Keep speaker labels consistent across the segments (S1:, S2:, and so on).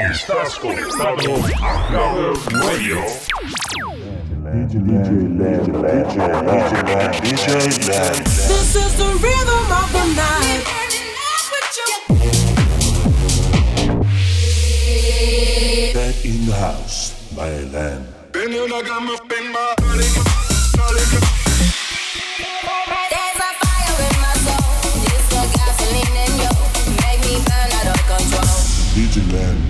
S1: Estás conectado a Clubbers Radio.
S2: DJ LENN, DJ LENN, DJ LENN, DJ LENN.
S3: This is the rhythm of the night.
S2: Back in the house, my land.
S4: Ven y una gama en my body, body.
S5: There's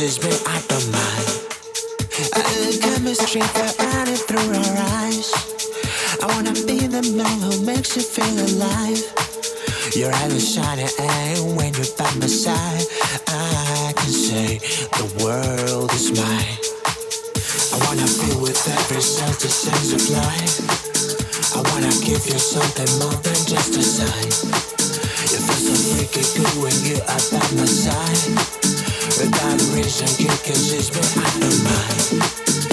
S6: Consist me out of mind. I chemistry that running through our eyes. I wanna be the man who makes you feel alive. Your eyes are shining, and when you're by my side, I can say the world is mine. I wanna feel with every sense the sense of life. I wanna give you something more than just a sign. You feel so freaky good when you are by my side. Without a reason, you can just be out of mind.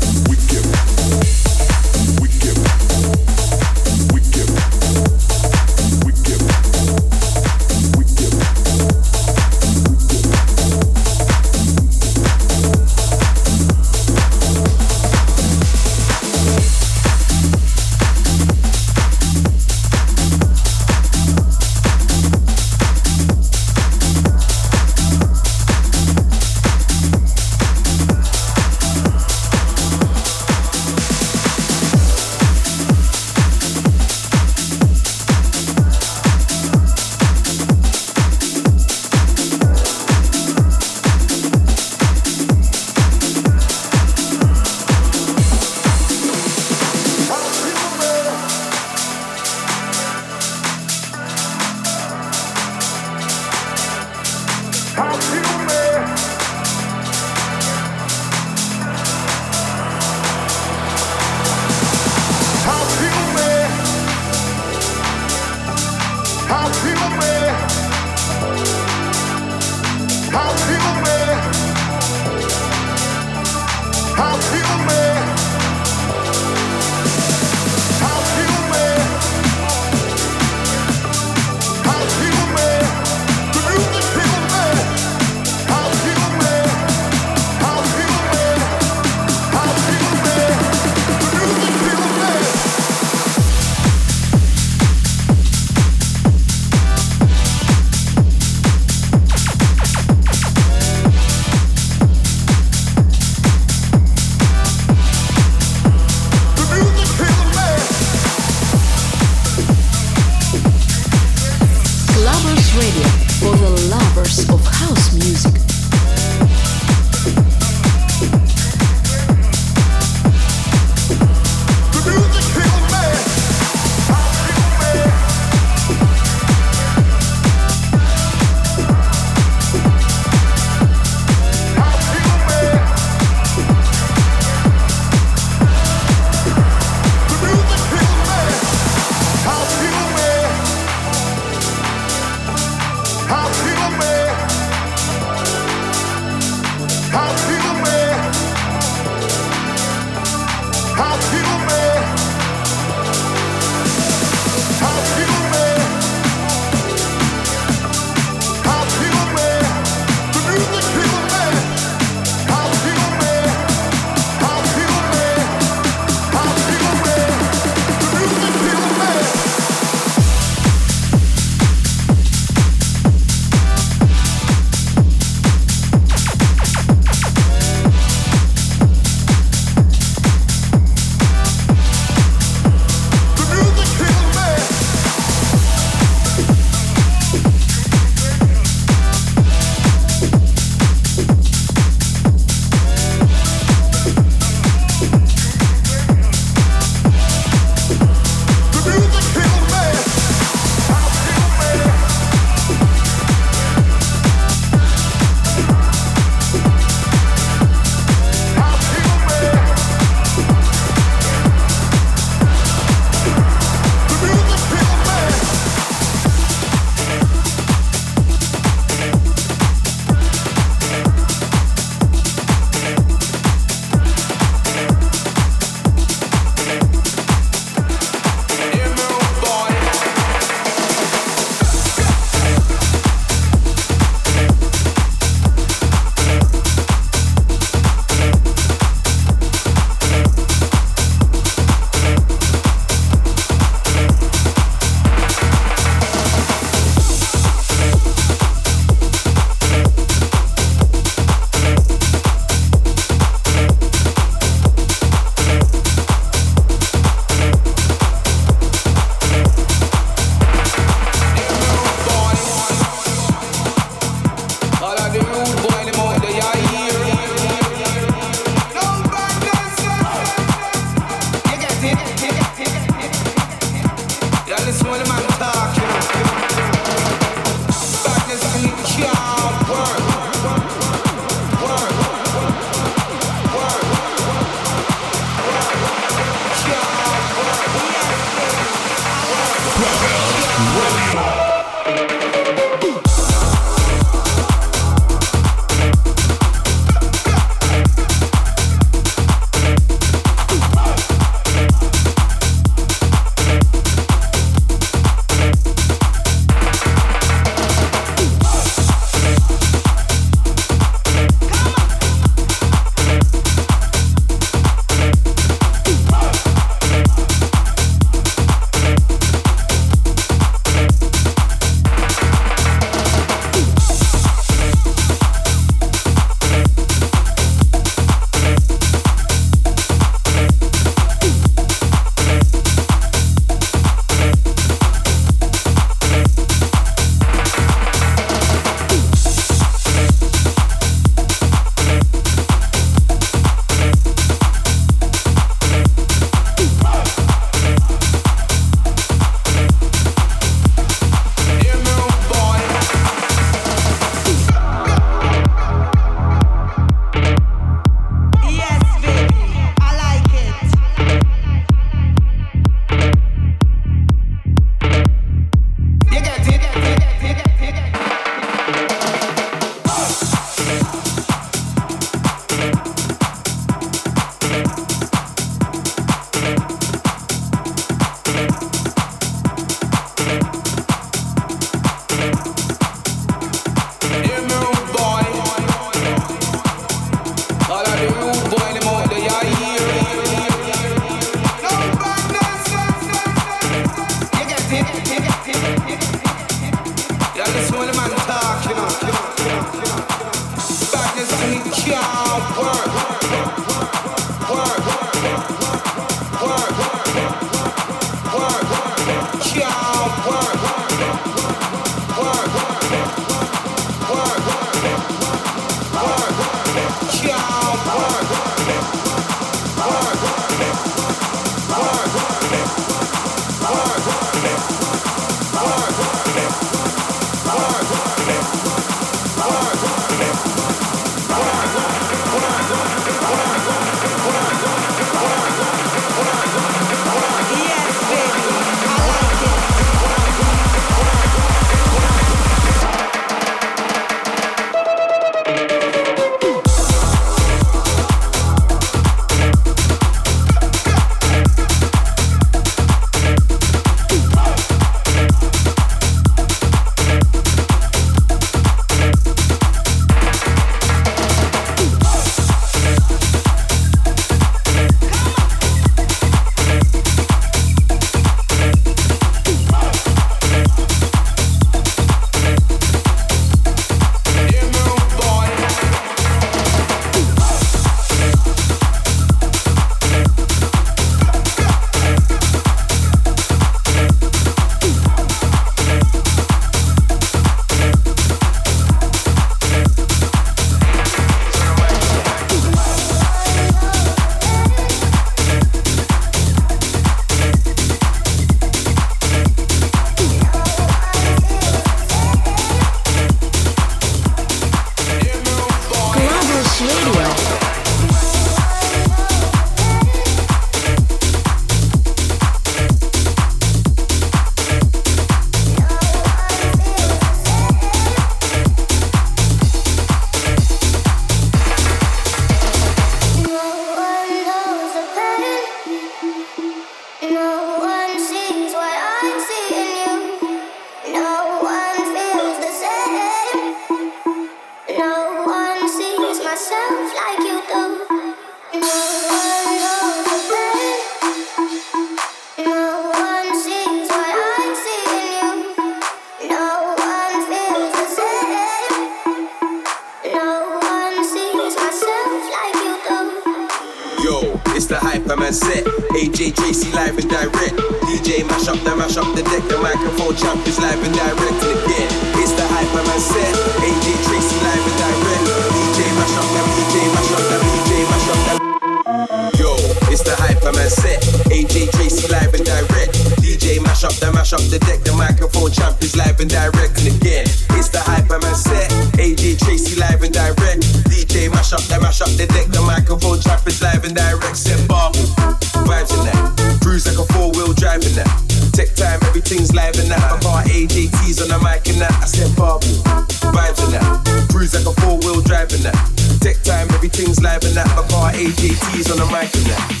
S7: things live and that, but got AJTs on the mic and that.